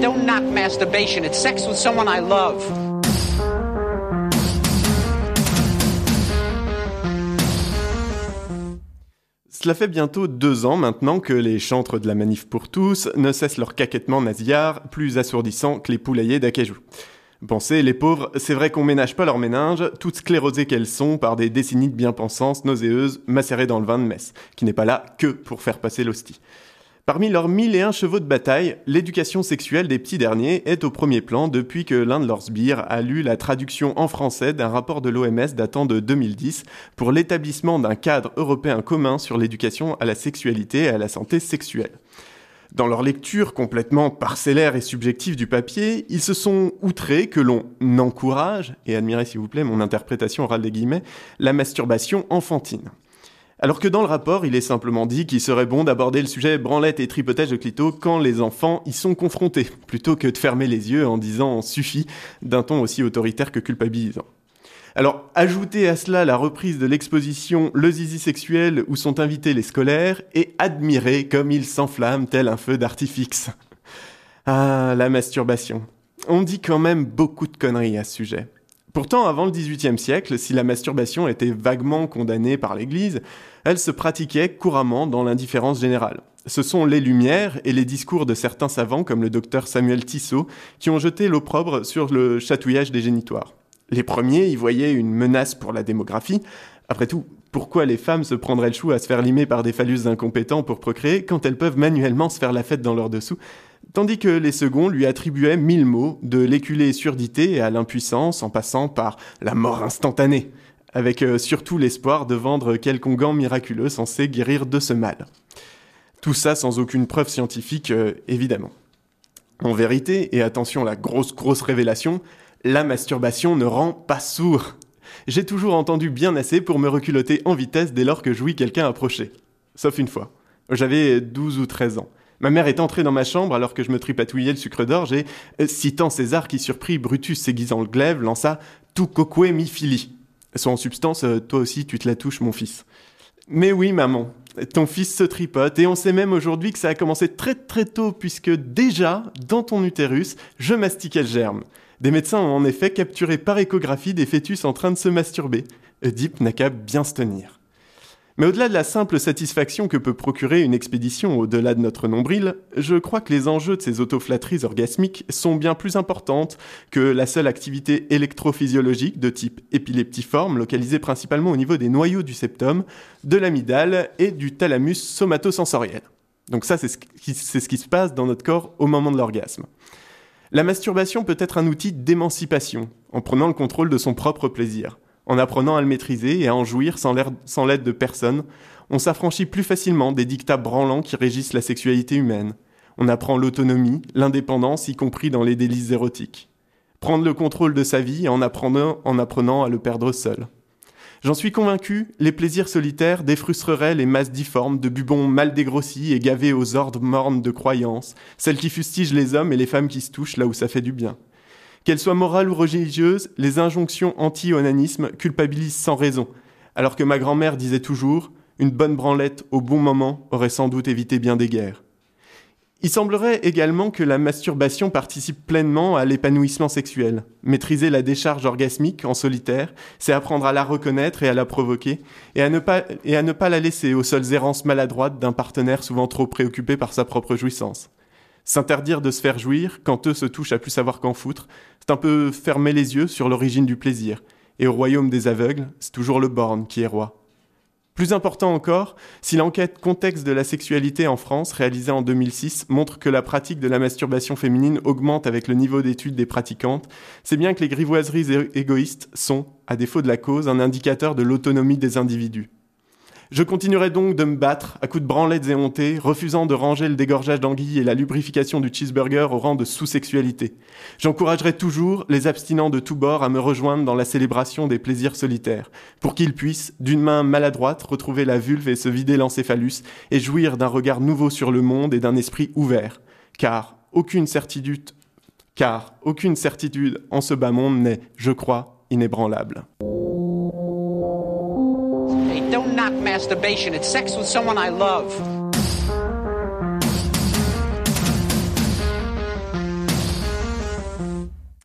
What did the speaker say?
don't knock masturbation. It's sex with someone I love. Cela fait bientôt deux ans maintenant que les chantres de la manif pour tous ne cessent leur caquettement nasillard, plus assourdissant que les poulaillers d'Acajou. Pensez, les pauvres, c'est vrai qu'on ménage pas leur méninge, toutes sclérosées qu'elles sont par des décennies de bien-pensance nauséeuses macérées dans le vin de messe, qui n'est pas là que pour faire passer l'hostie. Parmi leurs mille et un chevaux de bataille, l'éducation sexuelle des petits derniers est au premier plan depuis que l'un de leurs sbires a lu la traduction en français d'un rapport de l'OMS datant de 2010 pour l'établissement d'un cadre européen commun sur l'éducation à la sexualité et à la santé sexuelle. Dans leur lecture complètement parcellaire et subjective du papier, ils se sont outrés que l'on encourage, et admirez s'il vous plaît mon interprétation orale des guillemets, la masturbation enfantine. Alors que dans le rapport, il est simplement dit qu'il serait bon d'aborder le sujet branlette et tripotage de clito quand les enfants y sont confrontés, plutôt que de fermer les yeux en disant suffit d'un ton aussi autoritaire que culpabilisant. Alors, ajoutez à cela la reprise de l'exposition Le zizi sexuel où sont invités les scolaires et admirez comme il s'enflamme tel un feu d'artifice. Ah, la masturbation. On dit quand même beaucoup de conneries à ce sujet. Pourtant, avant le XVIIIe siècle, si la masturbation était vaguement condamnée par l'Église, elle se pratiquait couramment dans l'indifférence générale. Ce sont les Lumières et les discours de certains savants comme le docteur Samuel Tissot qui ont jeté l'opprobre sur le chatouillage des génitoires. Les premiers y voyaient une menace pour la démographie. Après tout, pourquoi les femmes se prendraient le chou à se faire limer par des phallus incompétents pour procréer quand elles peuvent manuellement se faire la fête dans leur dessous? Tandis que les seconds lui attribuaient mille mots, de l'éculée surdité à l'impuissance en passant par la mort instantanée, avec euh, surtout l'espoir de vendre quelconque gant miraculeux censé guérir de ce mal. Tout ça sans aucune preuve scientifique, euh, évidemment. En vérité, et attention la grosse grosse révélation, la masturbation ne rend pas sourd. J'ai toujours entendu bien assez pour me reculoter en vitesse dès lors que je quelqu'un approcher. Sauf une fois. J'avais 12 ou 13 ans. Ma mère est entrée dans ma chambre alors que je me tripatouillais le sucre d'orge et, euh, citant César qui surprit Brutus s'aiguisant le glaive, lança Tu coque mi fili. Soit en substance, euh, toi aussi tu te la touches, mon fils. Mais oui, maman, ton fils se tripote et on sait même aujourd'hui que ça a commencé très très tôt puisque déjà, dans ton utérus, je mastiquais le germe. Des médecins ont en effet capturé par échographie des fœtus en train de se masturber. Oedipe n'a qu'à bien se tenir. Mais au-delà de la simple satisfaction que peut procurer une expédition au-delà de notre nombril, je crois que les enjeux de ces autoflatteries orgasmiques sont bien plus importantes que la seule activité électrophysiologique de type épileptiforme localisée principalement au niveau des noyaux du septum, de l'amygdale et du thalamus somatosensoriel. Donc ça, c'est ce, ce qui se passe dans notre corps au moment de l'orgasme. La masturbation peut être un outil d'émancipation, en prenant le contrôle de son propre plaisir. En apprenant à le maîtriser et à en jouir sans l'aide de personne, on s'affranchit plus facilement des dictats branlants qui régissent la sexualité humaine. On apprend l'autonomie, l'indépendance, y compris dans les délices érotiques. Prendre le contrôle de sa vie en apprenant, en apprenant à le perdre seul. J'en suis convaincu, les plaisirs solitaires défrustreraient les masses difformes de bubons mal dégrossis et gavés aux ordres mornes de croyances, celles qui fustigent les hommes et les femmes qui se touchent là où ça fait du bien. Qu'elles soient morales ou religieuses, les injonctions anti-onanisme culpabilisent sans raison, alors que ma grand-mère disait toujours une bonne branlette au bon moment aurait sans doute évité bien des guerres. Il semblerait également que la masturbation participe pleinement à l'épanouissement sexuel. Maîtriser la décharge orgasmique en solitaire, c'est apprendre à la reconnaître et à la provoquer, et à ne pas, et à ne pas la laisser aux seules errances maladroites d'un partenaire souvent trop préoccupé par sa propre jouissance. S'interdire de se faire jouir quand eux se touchent à plus savoir qu'en foutre, c'est un peu fermer les yeux sur l'origine du plaisir. Et au royaume des aveugles, c'est toujours le borne qui est roi. Plus important encore, si l'enquête contexte de la sexualité en France, réalisée en 2006, montre que la pratique de la masturbation féminine augmente avec le niveau d'études des pratiquantes, c'est bien que les grivoiseries égoïstes sont, à défaut de la cause, un indicateur de l'autonomie des individus. Je continuerai donc de me battre à coups de branlettes et hontées, refusant de ranger le dégorgeage d'anguilles et la lubrification du cheeseburger au rang de sous-sexualité. J'encouragerai toujours les abstinents de tous bords à me rejoindre dans la célébration des plaisirs solitaires, pour qu'ils puissent, d'une main maladroite, retrouver la vulve et se vider l'encéphalus, et jouir d'un regard nouveau sur le monde et d'un esprit ouvert. Car aucune certitude, car aucune certitude en ce bas monde n'est, je crois, inébranlable. Don't knock masturbation. It's sex with someone I love.